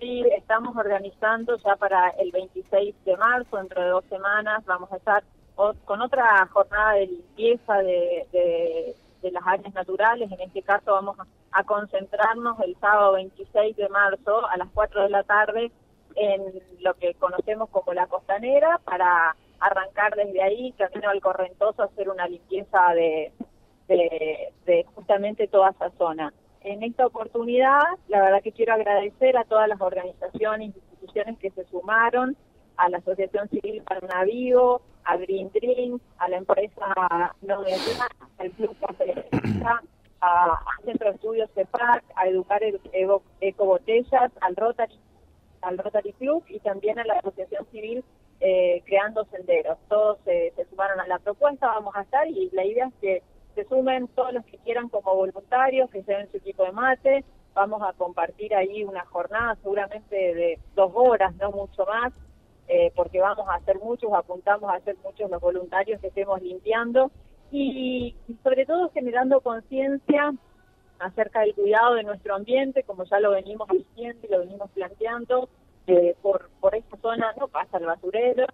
Sí, estamos organizando ya para el 26 de marzo, dentro de dos semanas, vamos a estar con otra jornada de limpieza de, las áreas naturales. En este caso vamos a, concentrarnos el sábado 26 de marzo a las 4 de la tarde en lo que conocemos como la costanera para arrancar desde ahí, camino al Correntoso, hacer una limpieza de, de justamente toda esa zona. En esta oportunidad, la verdad que quiero agradecer a todas las organizaciones instituciones que se sumaron, a la Asociación Civil para Navío, a Green Dream, a la empresa No al Club Café a Centro de Estudios CEPAC, a Educar Eco Botellas, al Rotary, al Rotary Club y también a la Asociación Civil eh, Creando Senderos. Todos se sumaron a la propuesta, vamos a estar y la idea es que se sumen todos los que quieran como voluntarios, que lleven su equipo de mate. Vamos a compartir ahí una jornada seguramente de dos horas, no mucho más, eh, porque vamos a hacer muchos, apuntamos a hacer muchos los voluntarios que estemos limpiando y, sobre todo generando conciencia acerca del cuidado de nuestro ambiente, como ya lo venimos diciendo y lo venimos planteando, eh, por, por esta zona no pasa el basurero,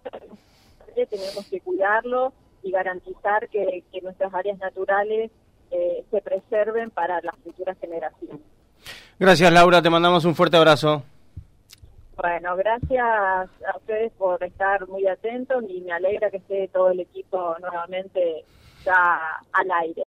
tenemos que cuidarlo y garantizar que, nuestras áreas naturales eh, se preserven para las futuras generaciones. Gracias Laura, te mandamos un fuerte abrazo. Bueno, gracias a ustedes por estar muy atentos y me alegra que esté todo el equipo nuevamente ya al aire.